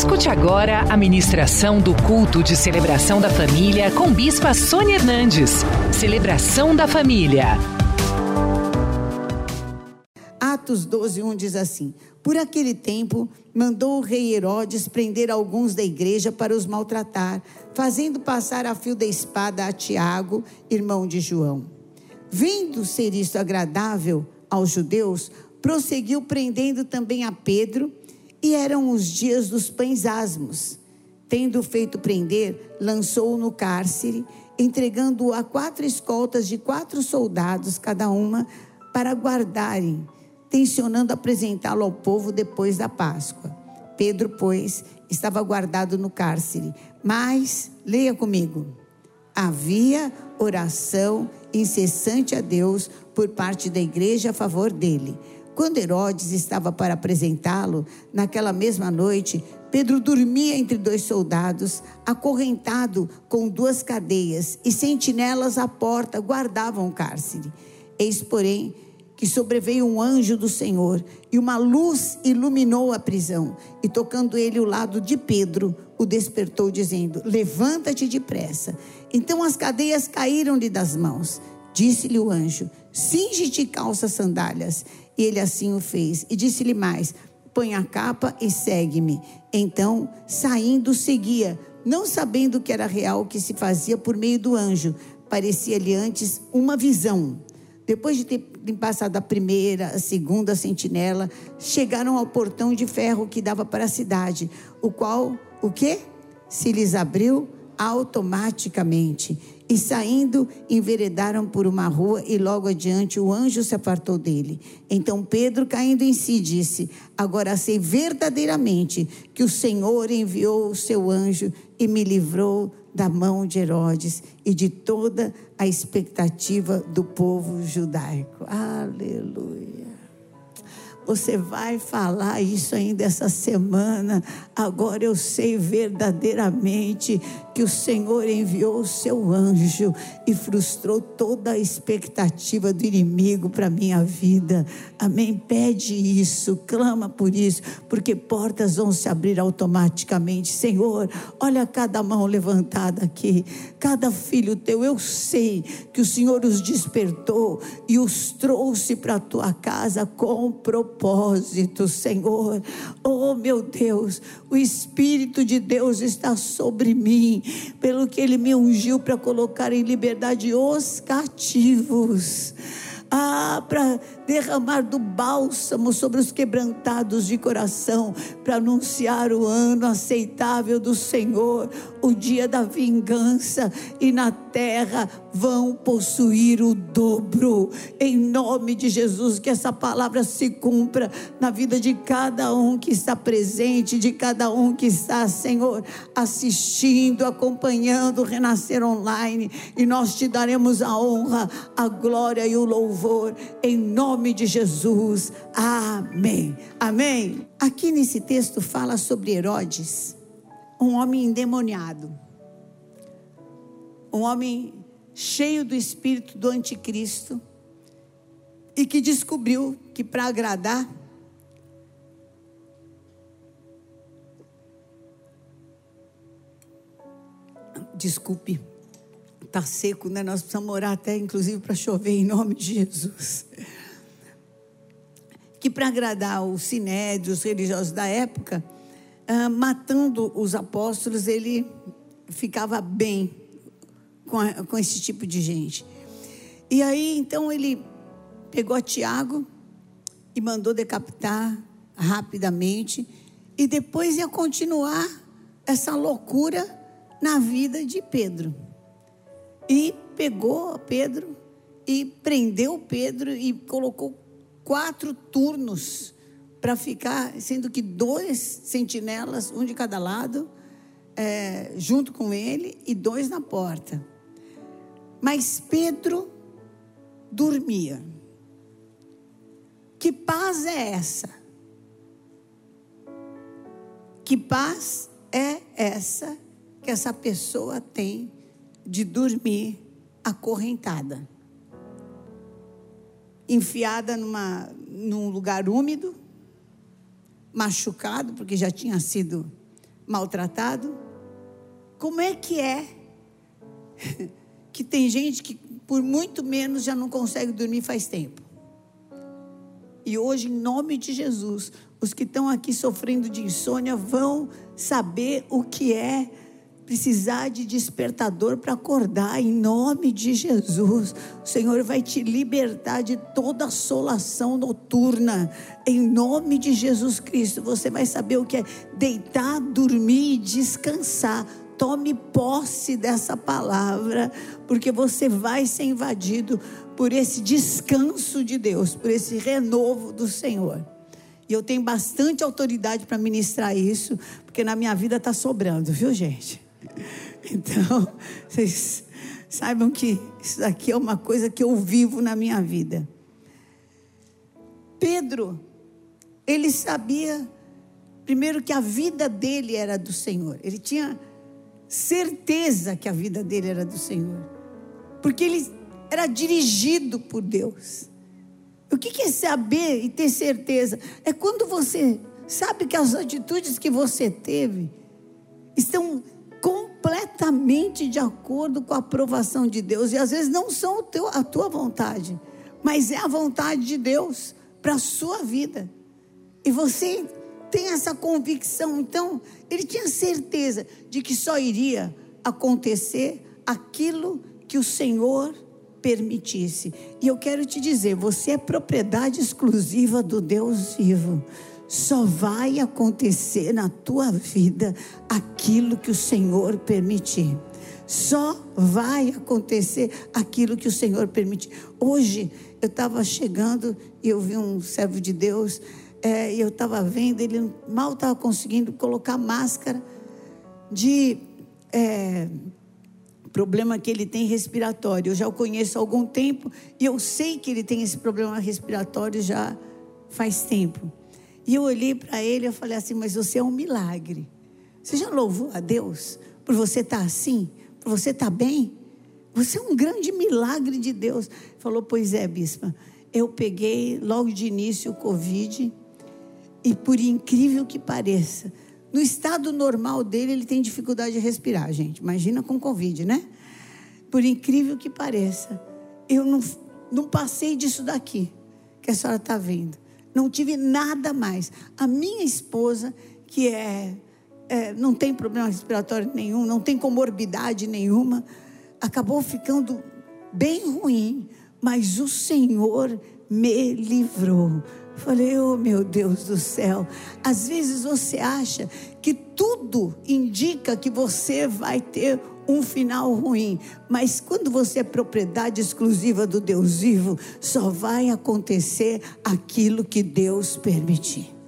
Escute agora a ministração do culto de celebração da família com Bispa Sônia Hernandes. Celebração da família. Atos 12, 1 diz assim: Por aquele tempo, mandou o rei Herodes prender alguns da igreja para os maltratar, fazendo passar a fio da espada a Tiago, irmão de João. Vendo ser isto agradável aos judeus, prosseguiu prendendo também a Pedro, e eram os dias dos pães asmos. Tendo feito prender, lançou-o no cárcere, entregando-o a quatro escoltas de quatro soldados, cada uma, para guardarem, tensionando apresentá-lo ao povo depois da Páscoa. Pedro, pois, estava guardado no cárcere, mas, leia comigo, havia oração incessante a Deus por parte da igreja a favor dele. Quando Herodes estava para apresentá-lo, naquela mesma noite, Pedro dormia entre dois soldados, acorrentado com duas cadeias, e sentinelas à porta guardavam o cárcere. Eis, porém, que sobreveio um anjo do Senhor, e uma luz iluminou a prisão, e tocando ele o lado de Pedro, o despertou, dizendo: Levanta-te depressa. Então as cadeias caíram-lhe das mãos. Disse-lhe o anjo: Cinge-te calça sandálias. E ele assim o fez. E disse-lhe mais: Põe a capa e segue-me. Então, saindo, seguia, não sabendo que era real o que se fazia por meio do anjo. Parecia-lhe antes uma visão. Depois de ter passado a primeira, a segunda sentinela, chegaram ao portão de ferro que dava para a cidade, o qual, o quê? Se lhes abriu automaticamente. E saindo, enveredaram por uma rua e logo adiante o anjo se apartou dele. Então Pedro, caindo em si, disse: Agora sei verdadeiramente que o Senhor enviou o seu anjo e me livrou da mão de Herodes e de toda a expectativa do povo judaico. Aleluia. Você vai falar isso ainda essa semana. Agora eu sei verdadeiramente que o Senhor enviou o seu anjo e frustrou toda a expectativa do inimigo para minha vida. Amém? Pede isso, clama por isso, porque portas vão se abrir automaticamente. Senhor, olha cada mão levantada aqui, cada filho teu. Eu sei que o Senhor os despertou e os trouxe para a tua casa com propósito, Senhor. Oh, meu Deus, o Espírito de Deus está sobre mim pelo que ele me ungiu para colocar em liberdade os cativos. Ah, para derramar do bálsamo sobre os quebrantados de coração, para anunciar o ano aceitável do Senhor, o dia da vingança, e na terra vão possuir o dobro. Em nome de Jesus, que essa palavra se cumpra na vida de cada um que está presente, de cada um que está, Senhor, assistindo, acompanhando o Renascer Online, e nós te daremos a honra, a glória e o louvor, em nome nome de Jesus. Amém. Amém. Aqui nesse texto fala sobre Herodes, um homem endemoniado. Um homem cheio do espírito do anticristo e que descobriu que para agradar Desculpe, está seco, né? Nós precisamos orar até, inclusive, para chover em nome de Jesus que para agradar os sinédrios, os religiosos da época, ah, matando os apóstolos, ele ficava bem com, a, com esse tipo de gente. E aí, então, ele pegou Tiago e mandou decapitar rapidamente, e depois ia continuar essa loucura na vida de Pedro. E pegou Pedro e prendeu Pedro e colocou quatro turnos para ficar, sendo que dois sentinelas, um de cada lado, é, junto com ele, e dois na porta. Mas Pedro dormia. Que paz é essa? Que paz é essa que essa pessoa tem de dormir acorrentada? enfiada numa, num lugar úmido, machucado, porque já tinha sido maltratado? Como é que é que tem gente que por muito menos já não consegue dormir faz tempo? E hoje, em nome de Jesus, os que estão aqui sofrendo de insônia vão saber o que é precisar de despertador para acordar, em nome de Jesus. O Senhor vai te libertar de toda assolação noturna, em nome de Jesus Cristo. Você vai saber o que é deitar, dormir e descansar. Tome posse dessa palavra, porque você vai ser invadido por esse descanso de Deus, por esse renovo do Senhor. E eu tenho bastante autoridade para ministrar isso, porque na minha vida está sobrando, viu, gente? Então, vocês saibam que isso daqui é uma coisa que eu vivo na minha vida. Pedro, ele sabia, primeiro, que a vida dele era do Senhor. Ele tinha certeza que a vida dele era do Senhor. Porque ele era dirigido por Deus. O que é saber e ter certeza? É quando você sabe que as atitudes que você teve estão completamente de acordo com a aprovação de Deus. E às vezes não são teu, a tua vontade, mas é a vontade de Deus para a sua vida. E você tem essa convicção. Então, ele tinha certeza de que só iria acontecer aquilo que o Senhor permitisse. E eu quero te dizer: você é propriedade exclusiva do Deus vivo. Só vai acontecer na tua vida aquilo que o Senhor permitir. Só vai acontecer aquilo que o Senhor permitir. Hoje eu estava chegando e eu vi um servo de Deus é, e eu estava vendo, ele mal estava conseguindo colocar máscara de é, problema que ele tem respiratório. Eu já o conheço há algum tempo e eu sei que ele tem esse problema respiratório já faz tempo. E eu olhei para ele e falei assim: Mas você é um milagre. Você já louvou a Deus por você estar tá assim? Por você estar tá bem? Você é um grande milagre de Deus. Falou: Pois é, bispa. Eu peguei logo de início o Covid e por incrível que pareça, no estado normal dele, ele tem dificuldade de respirar, gente. Imagina com Covid, né? Por incrível que pareça, eu não, não passei disso daqui, que a senhora está vendo. Não tive nada mais. A minha esposa, que é, é, não tem problema respiratório nenhum, não tem comorbidade nenhuma, acabou ficando bem ruim, mas o Senhor me livrou. Falei, oh meu Deus do céu. Às vezes você acha que tudo indica que você vai ter um final ruim, mas quando você é propriedade exclusiva do Deus vivo, só vai acontecer aquilo que Deus permitir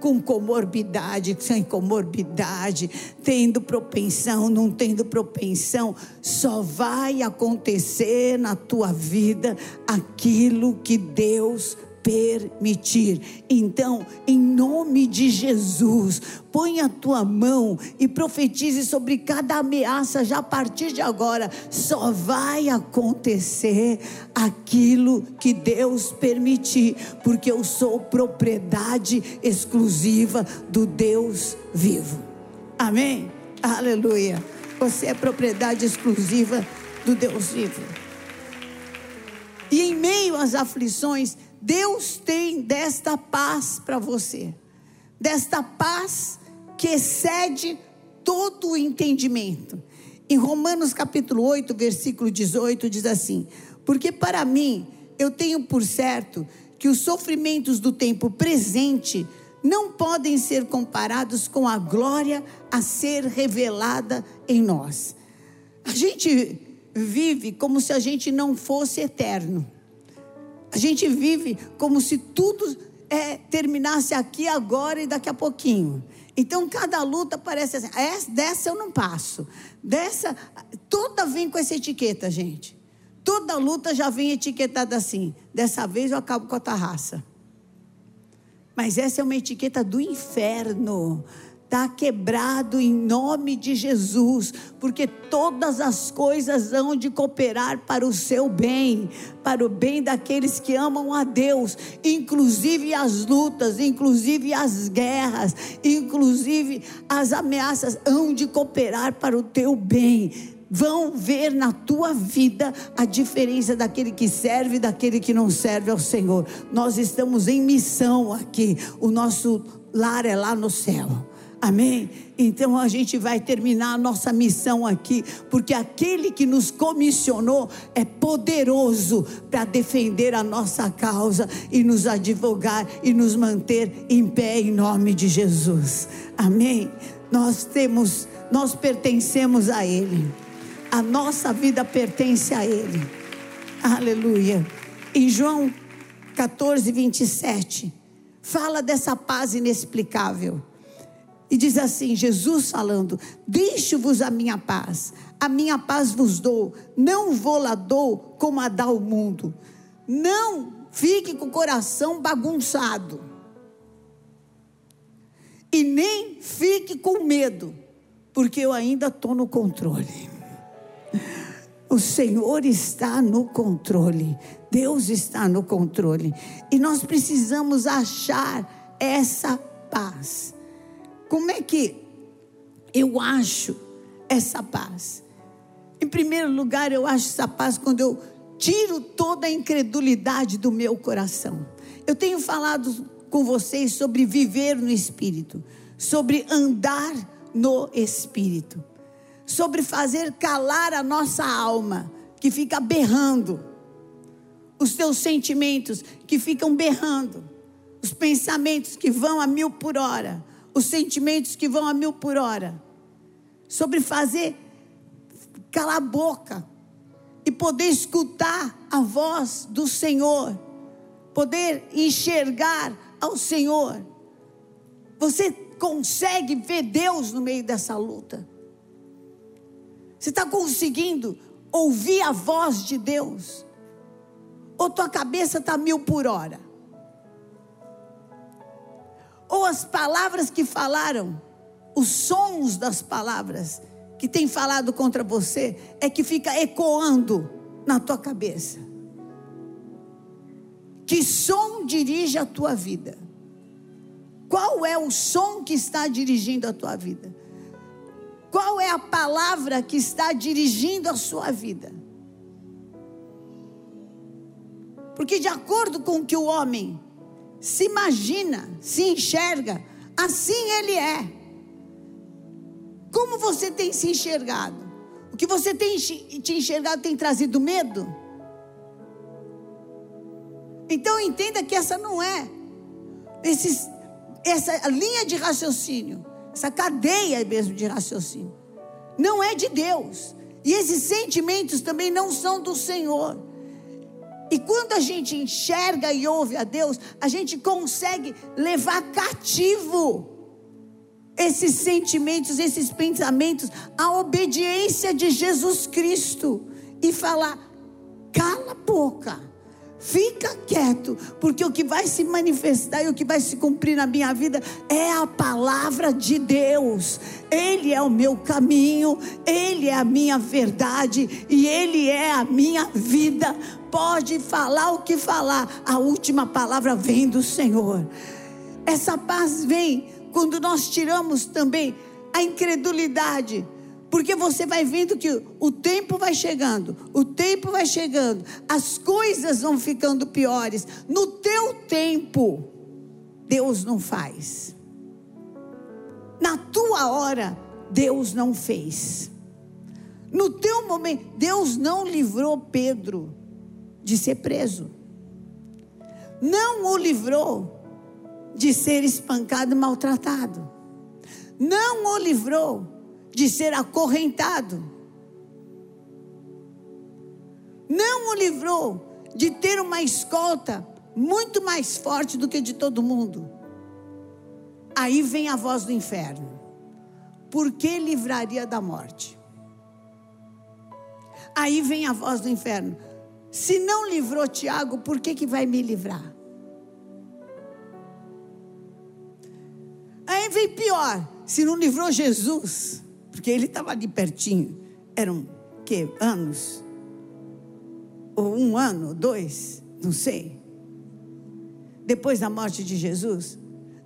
com comorbidade, sem comorbidade, tendo propensão, não tendo propensão, só vai acontecer na tua vida aquilo que Deus permitir. Então, em nome de Jesus, põe a tua mão e profetize sobre cada ameaça já a partir de agora. Só vai acontecer aquilo que Deus permitir, porque eu sou propriedade exclusiva do Deus vivo. Amém? Aleluia. Você é propriedade exclusiva do Deus vivo. E em meio às aflições, Deus tem desta paz para você, desta paz que excede todo o entendimento. Em Romanos capítulo 8, versículo 18, diz assim: Porque para mim eu tenho por certo que os sofrimentos do tempo presente não podem ser comparados com a glória a ser revelada em nós. A gente vive como se a gente não fosse eterno. A gente vive como se tudo é, terminasse aqui agora e daqui a pouquinho. Então cada luta parece assim, essa, dessa eu não passo. Dessa, toda vem com essa etiqueta, gente. Toda luta já vem etiquetada assim. Dessa vez eu acabo com a tua raça. Mas essa é uma etiqueta do inferno. Está quebrado em nome de Jesus, porque todas as coisas hão de cooperar para o seu bem, para o bem daqueles que amam a Deus, inclusive as lutas, inclusive as guerras, inclusive as ameaças hão de cooperar para o teu bem vão ver na tua vida a diferença daquele que serve e daquele que não serve ao Senhor. Nós estamos em missão aqui, o nosso lar é lá no céu. Amém? Então a gente vai terminar a nossa missão aqui, porque aquele que nos comissionou é poderoso para defender a nossa causa e nos advogar e nos manter em pé em nome de Jesus. Amém? Nós temos, nós pertencemos a Ele. A nossa vida pertence a Ele. Aleluia. Em João 14, 27, fala dessa paz inexplicável. E diz assim: Jesus falando: Deixo-vos a minha paz, a minha paz vos dou, não vou lá dou como a dá o mundo. Não fique com o coração bagunçado, e nem fique com medo, porque eu ainda estou no controle. O Senhor está no controle, Deus está no controle, e nós precisamos achar essa paz. Como é que eu acho essa paz? Em primeiro lugar, eu acho essa paz quando eu tiro toda a incredulidade do meu coração. Eu tenho falado com vocês sobre viver no Espírito, sobre andar no Espírito, sobre fazer calar a nossa alma, que fica berrando, os teus sentimentos que ficam berrando, os pensamentos que vão a mil por hora, os sentimentos que vão a mil por hora, sobre fazer calar a boca e poder escutar a voz do Senhor, poder enxergar ao Senhor. Você consegue ver Deus no meio dessa luta? Você está conseguindo ouvir a voz de Deus? Ou tua cabeça está mil por hora? Ou as palavras que falaram, os sons das palavras que tem falado contra você, é que fica ecoando na tua cabeça. Que som dirige a tua vida? Qual é o som que está dirigindo a tua vida? Qual é a palavra que está dirigindo a sua vida? Porque de acordo com o que o homem se imagina, se enxerga, assim ele é. Como você tem se enxergado? O que você tem te enxergado tem trazido medo? Então entenda que essa não é essa linha de raciocínio, essa cadeia mesmo de raciocínio, não é de Deus. E esses sentimentos também não são do Senhor. E quando a gente enxerga e ouve a Deus, a gente consegue levar cativo esses sentimentos, esses pensamentos, a obediência de Jesus Cristo e falar: cala a boca. Fica quieto, porque o que vai se manifestar e o que vai se cumprir na minha vida é a palavra de Deus. Ele é o meu caminho, Ele é a minha verdade e Ele é a minha vida. Pode falar o que falar, a última palavra vem do Senhor. Essa paz vem quando nós tiramos também a incredulidade porque você vai vendo que o tempo vai chegando, o tempo vai chegando, as coisas vão ficando piores. No teu tempo, Deus não faz. Na tua hora, Deus não fez. No teu momento, Deus não livrou Pedro de ser preso. Não o livrou de ser espancado e maltratado. Não o livrou de ser acorrentado. Não o livrou de ter uma escolta muito mais forte do que de todo mundo. Aí vem a voz do inferno. Por que livraria da morte? Aí vem a voz do inferno. Se não livrou Tiago, por que, que vai me livrar? Aí vem pior. Se não livrou Jesus, porque ele estava ali pertinho, eram que anos? Ou um ano, dois, não sei. Depois da morte de Jesus,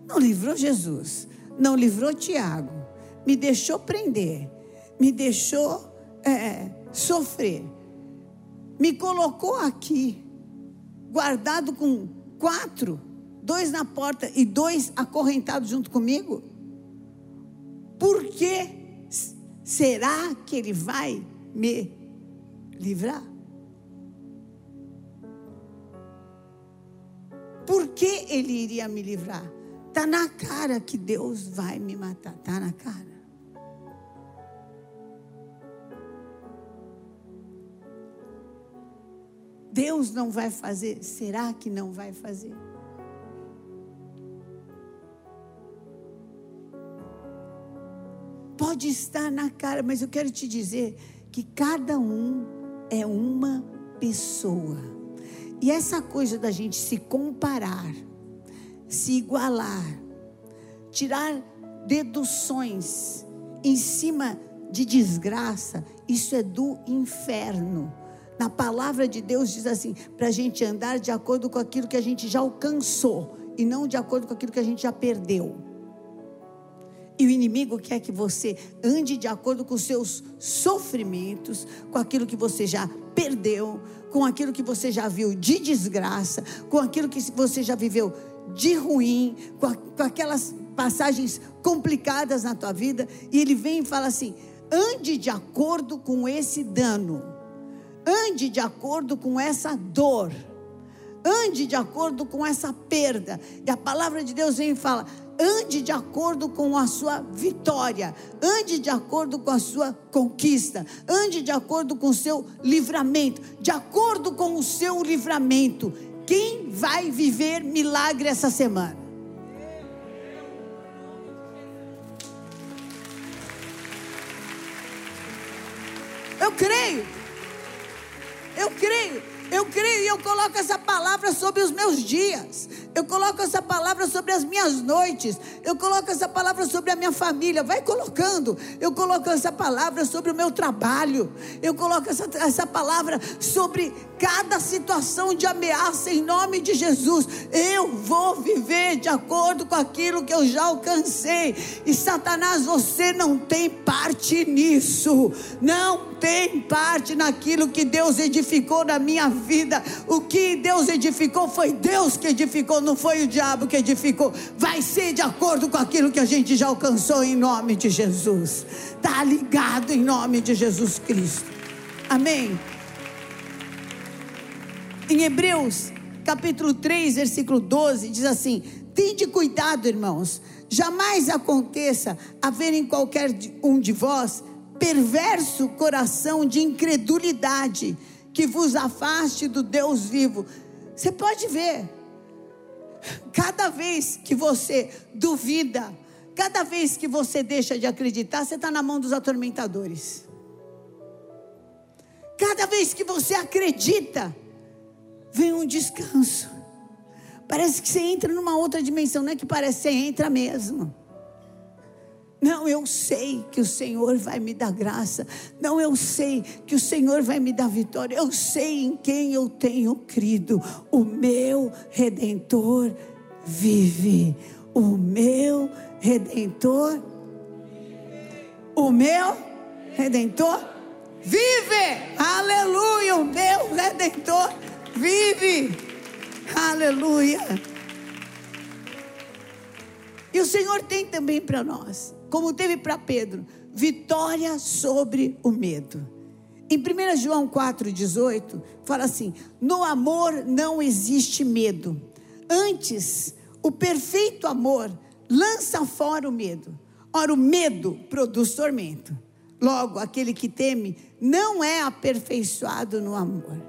não livrou Jesus, não livrou Tiago, me deixou prender, me deixou é, sofrer, me colocou aqui, guardado com quatro, dois na porta e dois acorrentados junto comigo? Por que será que ele vai me livrar? Por que ele iria me livrar? Está na cara que Deus vai me matar. Está na cara. Deus não vai fazer? Será que não vai fazer? Pode estar na cara, mas eu quero te dizer que cada um é uma pessoa. E essa coisa da gente se comparar, se igualar, tirar deduções em cima de desgraça, isso é do inferno. Na palavra de Deus diz assim: para a gente andar de acordo com aquilo que a gente já alcançou e não de acordo com aquilo que a gente já perdeu. E o inimigo quer que você ande de acordo com os seus sofrimentos, com aquilo que você já perdeu, com aquilo que você já viu de desgraça, com aquilo que você já viveu de ruim, com, a, com aquelas passagens complicadas na tua vida. E ele vem e fala assim: ande de acordo com esse dano. Ande de acordo com essa dor. Ande de acordo com essa perda. E a palavra de Deus vem e fala: ande de acordo com a sua vitória, ande de acordo com a sua conquista, ande de acordo com o seu livramento, de acordo com o seu livramento. Quem vai viver milagre essa semana? Eu creio. Eu creio, eu creio e eu coloco essa palavra sobre os meus dias. Eu coloco essa palavra sobre as minhas noites. Eu coloco essa palavra sobre a minha família. Vai colocando. Eu coloco essa palavra sobre o meu trabalho. Eu coloco essa, essa palavra sobre cada situação de ameaça em nome de Jesus. Eu vou viver de acordo com aquilo que eu já alcancei. E Satanás, você não tem parte nisso. Não tem parte naquilo que Deus edificou na minha vida. O que Deus edificou foi Deus que edificou não foi o diabo que edificou. Vai ser de acordo com aquilo que a gente já alcançou em nome de Jesus. Está ligado em nome de Jesus Cristo. Amém. Em Hebreus, capítulo 3, versículo 12, diz assim: Tende cuidado, irmãos, jamais aconteça haver em qualquer um de vós perverso coração de incredulidade que vos afaste do Deus vivo. Você pode ver, Cada vez que você duvida, cada vez que você deixa de acreditar, você está na mão dos atormentadores. Cada vez que você acredita, vem um descanso. Parece que você entra numa outra dimensão, não é que parece, você entra mesmo. Não, eu sei que o Senhor vai me dar graça. Não, eu sei que o Senhor vai me dar vitória. Eu sei em quem eu tenho crido. O meu redentor vive. O meu redentor. O meu redentor vive. Aleluia. O meu redentor vive. Aleluia. E o Senhor tem também para nós como teve para Pedro, vitória sobre o medo. Em 1 João 4,18, fala assim: no amor não existe medo. Antes, o perfeito amor lança fora o medo. Ora, o medo produz tormento. Logo, aquele que teme não é aperfeiçoado no amor.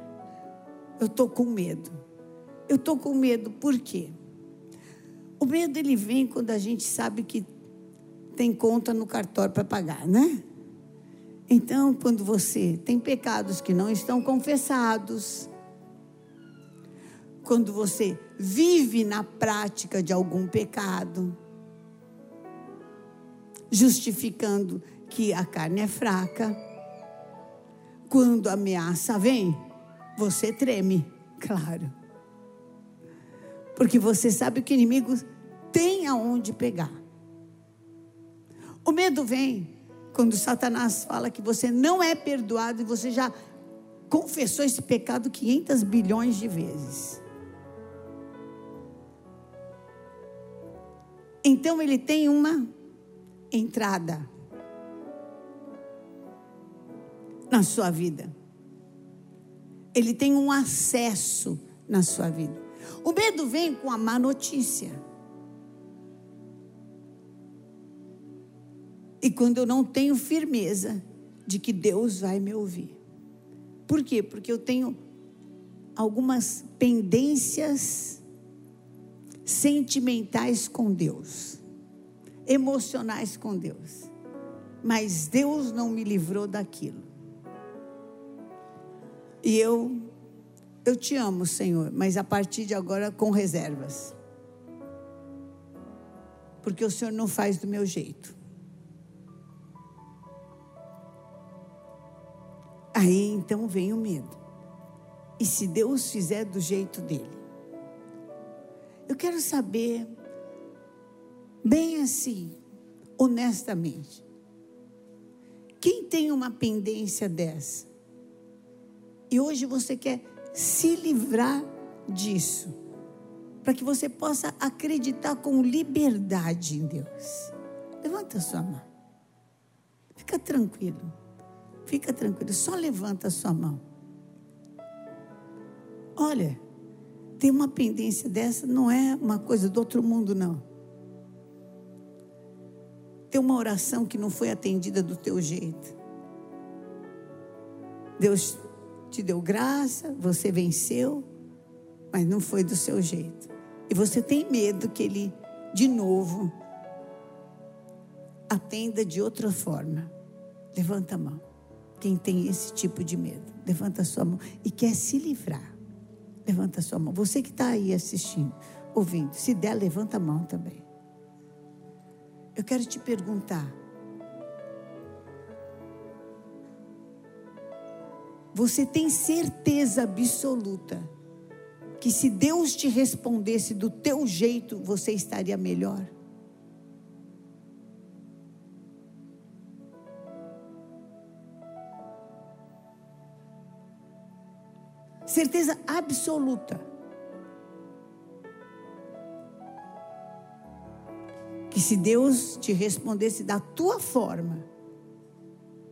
Eu estou com medo. Eu estou com medo, por quê? O medo ele vem quando a gente sabe que tem conta no cartório para pagar, né? Então, quando você tem pecados que não estão confessados, quando você vive na prática de algum pecado, justificando que a carne é fraca. Quando a ameaça vem, você treme, claro. Porque você sabe que o inimigo tem aonde pegar. O medo vem quando Satanás fala que você não é perdoado e você já confessou esse pecado 500 bilhões de vezes. Então ele tem uma entrada na sua vida. Ele tem um acesso na sua vida. O medo vem com a má notícia. E quando eu não tenho firmeza de que Deus vai me ouvir. Por quê? Porque eu tenho algumas pendências sentimentais com Deus, emocionais com Deus. Mas Deus não me livrou daquilo. E eu eu te amo, Senhor, mas a partir de agora com reservas. Porque o Senhor não faz do meu jeito. Aí então vem o medo. E se Deus fizer do jeito dele? Eu quero saber, bem assim, honestamente, quem tem uma pendência dessa? E hoje você quer se livrar disso, para que você possa acreditar com liberdade em Deus. Levanta sua mão. Fica tranquilo. Fica tranquilo, só levanta a sua mão. Olha, tem uma pendência dessa, não é uma coisa do outro mundo, não. Tem uma oração que não foi atendida do teu jeito. Deus te deu graça, você venceu, mas não foi do seu jeito. E você tem medo que Ele, de novo, atenda de outra forma. Levanta a mão. Quem tem esse tipo de medo, levanta a sua mão e quer se livrar. Levanta a sua mão. Você que está aí assistindo, ouvindo, se der, levanta a mão também. Eu quero te perguntar. Você tem certeza absoluta que se Deus te respondesse do teu jeito, você estaria melhor? Certeza absoluta. Que se Deus te respondesse da tua forma,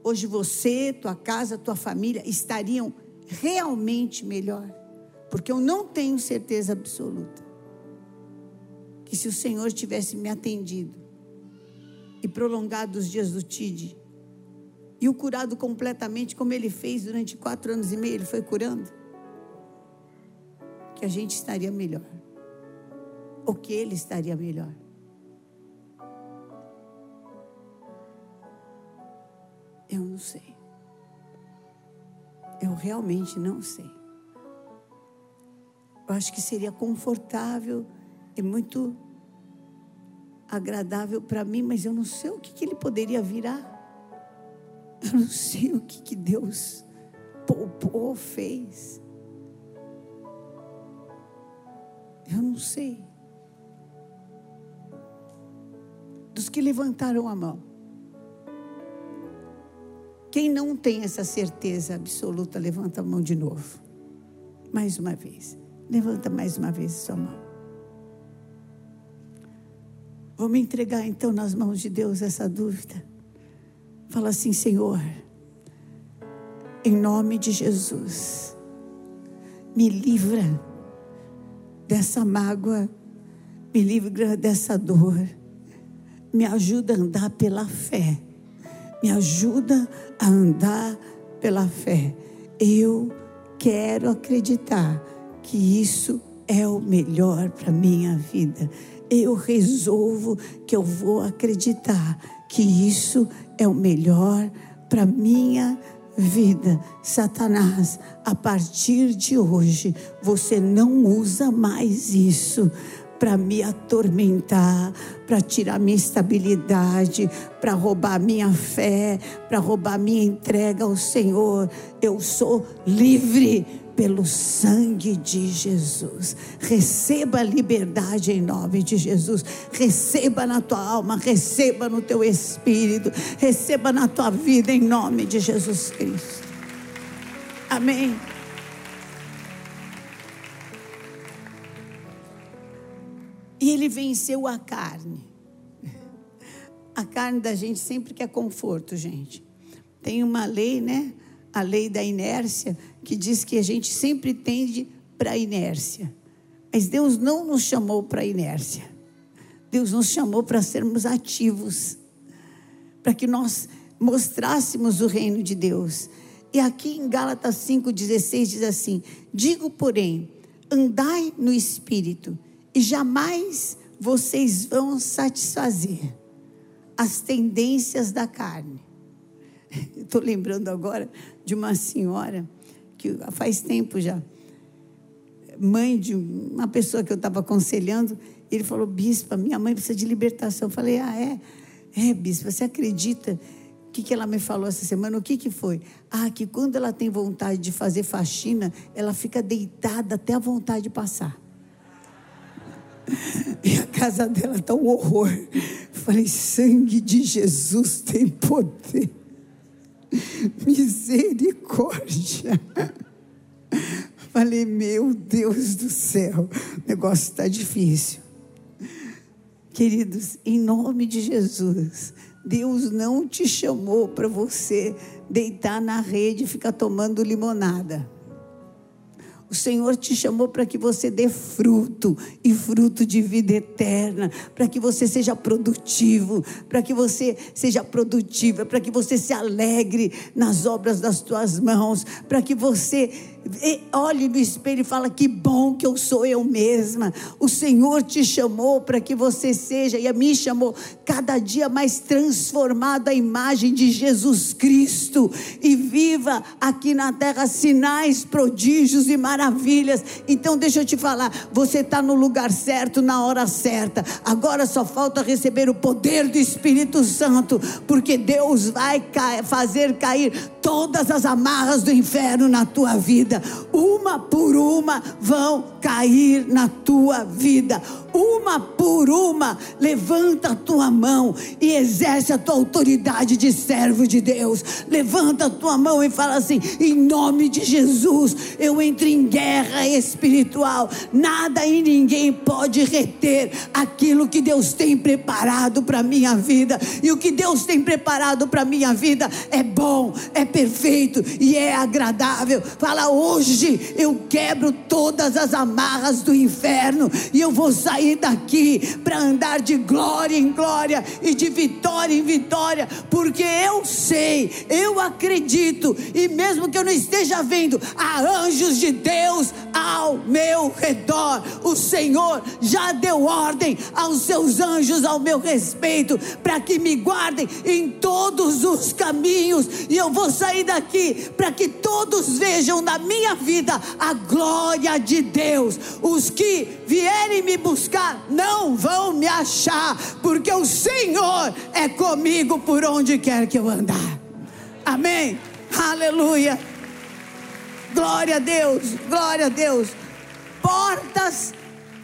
hoje você, tua casa, tua família estariam realmente melhor. Porque eu não tenho certeza absoluta que se o Senhor tivesse me atendido e prolongado os dias do TID e o curado completamente, como ele fez durante quatro anos e meio, ele foi curando que a gente estaria melhor. Ou que ele estaria melhor. Eu não sei. Eu realmente não sei. Eu acho que seria confortável e muito agradável para mim, mas eu não sei o que, que ele poderia virar. Eu não sei o que, que Deus poupou, fez. Eu não sei. Dos que levantaram a mão. Quem não tem essa certeza absoluta, levanta a mão de novo. Mais uma vez. Levanta mais uma vez a sua mão. Vamos entregar então nas mãos de Deus essa dúvida. Fala assim, Senhor, em nome de Jesus, me livra dessa mágoa, me livra dessa dor, me ajuda a andar pela fé, me ajuda a andar pela fé. Eu quero acreditar que isso é o melhor para minha vida. Eu resolvo que eu vou acreditar que isso é o melhor para minha vida vida. Satanás, a partir de hoje, você não usa mais isso para me atormentar, para tirar minha estabilidade, para roubar minha fé, para roubar minha entrega ao Senhor. Eu sou livre pelo sangue de Jesus. Receba a liberdade em nome de Jesus. Receba na tua alma, receba no teu espírito, receba na tua vida em nome de Jesus Cristo. Amém. E ele venceu a carne. A carne da gente sempre quer conforto, gente. Tem uma lei, né? A lei da inércia, que diz que a gente sempre tende para a inércia. Mas Deus não nos chamou para a inércia. Deus nos chamou para sermos ativos, para que nós mostrássemos o reino de Deus. E aqui em Gálatas 5,16 diz assim: Digo, porém, andai no espírito e jamais vocês vão satisfazer as tendências da carne. Estou lembrando agora de uma senhora que faz tempo já, mãe de uma pessoa que eu estava aconselhando, ele falou: Bispa, minha mãe precisa de libertação. Eu falei: Ah, é? É, Bispa, você acredita? O que, que ela me falou essa semana? O que, que foi? Ah, que quando ela tem vontade de fazer faxina, ela fica deitada até a vontade de passar. E a casa dela está um horror. Falei, sangue de Jesus tem poder. Misericórdia. Falei, meu Deus do céu, o negócio está difícil. Queridos, em nome de Jesus, Deus não te chamou para você deitar na rede e ficar tomando limonada. O Senhor te chamou para que você dê fruto e fruto de vida eterna, para que você seja produtivo, para que você seja produtiva, para que você se alegre nas obras das tuas mãos, para que você olhe no espelho e fala que bom que eu sou eu mesma. O Senhor te chamou para que você seja e a mim chamou cada dia mais transformado à imagem de Jesus Cristo e viva aqui na terra sinais, prodígios e maravilhas. Então deixa eu te falar, você está no lugar certo na hora certa. Agora só falta receber o poder do Espírito Santo, porque Deus vai fazer cair todas as amarras do inferno na tua vida, uma por uma vão cair na tua vida uma por uma, levanta a tua mão e exerce a tua autoridade de servo de Deus. Levanta a tua mão e fala assim: em nome de Jesus, eu entro em guerra espiritual. Nada e ninguém pode reter aquilo que Deus tem preparado para minha vida. E o que Deus tem preparado para minha vida é bom, é perfeito e é agradável. Fala hoje, eu quebro todas as amarras do inferno e eu vou sair daqui para andar de glória em glória e de vitória em vitória, porque eu sei, eu acredito, e mesmo que eu não esteja vendo, há anjos de Deus ao meu redor. O Senhor já deu ordem aos seus anjos ao meu respeito para que me guardem em todos os caminhos, e eu vou daqui para que todos vejam na minha vida a glória de Deus. Os que vierem me buscar buscar não vão me achar, porque o Senhor é comigo por onde quer que eu andar. Amém? Aleluia. Glória a Deus, glória a Deus. Portas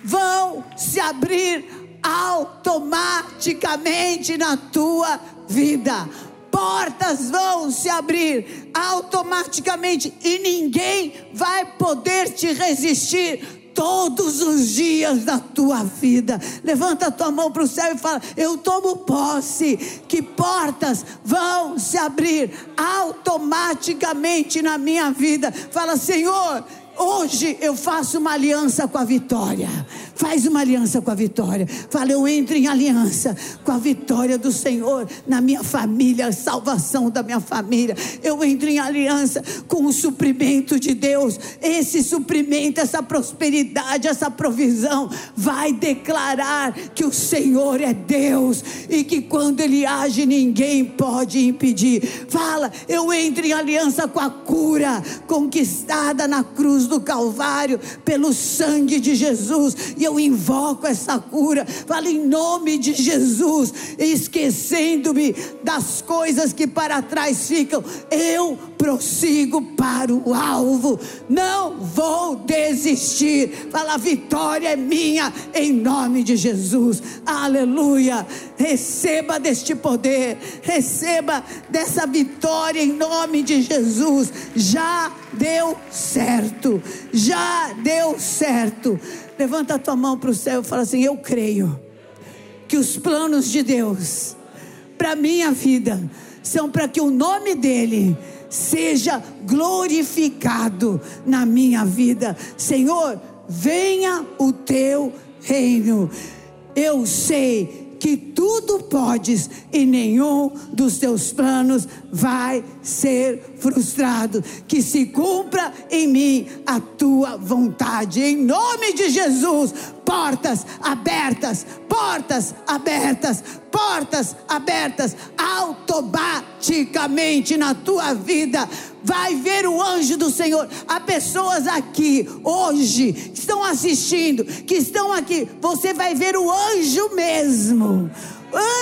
vão se abrir automaticamente na tua vida. Portas vão se abrir automaticamente e ninguém vai poder te resistir todos os dias da tua vida. Levanta a tua mão para o céu e fala: Eu tomo posse que portas vão se abrir automaticamente na minha vida. Fala, Senhor, hoje eu faço uma aliança com a vitória. Faz uma aliança com a vitória. Fala, eu entro em aliança com a vitória do Senhor na minha família, a salvação da minha família. Eu entro em aliança com o suprimento de Deus. Esse suprimento, essa prosperidade, essa provisão vai declarar que o Senhor é Deus e que quando Ele age, ninguém pode impedir. Fala, eu entro em aliança com a cura conquistada na cruz do Calvário pelo sangue de Jesus. E eu invoco essa cura. Fala em nome de Jesus, esquecendo-me das coisas que para trás ficam, eu prossigo para o alvo. Não vou desistir. Fala, a vitória é minha em nome de Jesus. Aleluia. Receba deste poder, receba dessa vitória em nome de Jesus. Já deu certo. Já deu certo. Levanta a tua mão para o céu e fala assim: Eu creio que os planos de Deus para minha vida são para que o nome dele seja glorificado na minha vida. Senhor, venha o teu reino. Eu sei que tudo podes e nenhum dos teus planos vai ser frustrado. Que se cumpra em mim a tua vontade. Em nome de Jesus, portas abertas, portas abertas, portas abertas automaticamente na tua vida. Vai ver o anjo do Senhor. Há pessoas aqui hoje que estão assistindo, que estão aqui. Você vai ver o anjo mesmo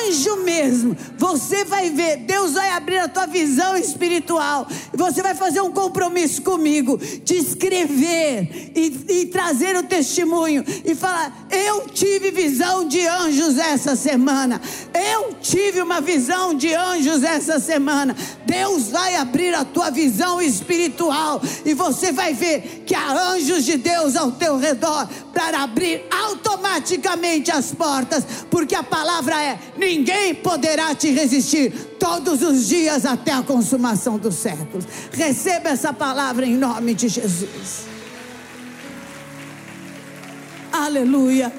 anjo mesmo, você vai ver, Deus vai abrir a tua visão espiritual, você vai fazer um compromisso comigo, de escrever e, e trazer o testemunho e falar: Eu tive visão de anjos essa semana, eu tive uma visão de anjos essa semana. Deus vai abrir a tua visão espiritual e você vai ver que há anjos de Deus ao teu redor para abrir automaticamente as portas, porque a palavra é ninguém poderá te resistir todos os dias até a consumação dos séculos. Receba essa palavra em nome de Jesus. Aleluia.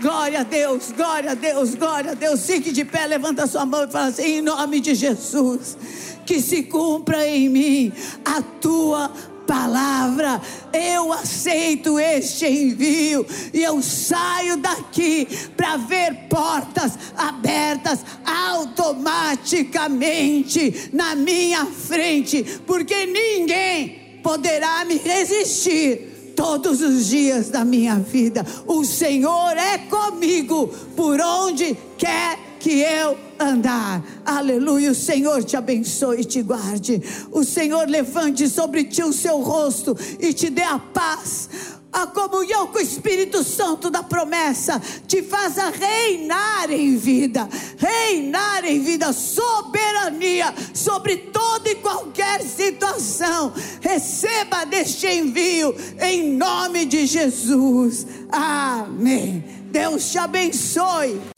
Glória a Deus, glória a Deus, glória a Deus. Fique de pé, levanta sua mão e fala assim: em nome de Jesus, que se cumpra em mim a tua palavra, eu aceito este envio e eu saio daqui para ver portas abertas automaticamente na minha frente, porque ninguém poderá me resistir todos os dias da minha vida. O Senhor é comigo por onde quer que eu andar. Aleluia. O Senhor te abençoe e te guarde. O Senhor levante sobre ti o seu rosto e te dê a paz. A comunhão com o Espírito Santo da promessa te faça reinar em vida, reinar em vida, soberania sobre toda e qualquer situação. Receba deste envio em nome de Jesus. Amém. Deus te abençoe.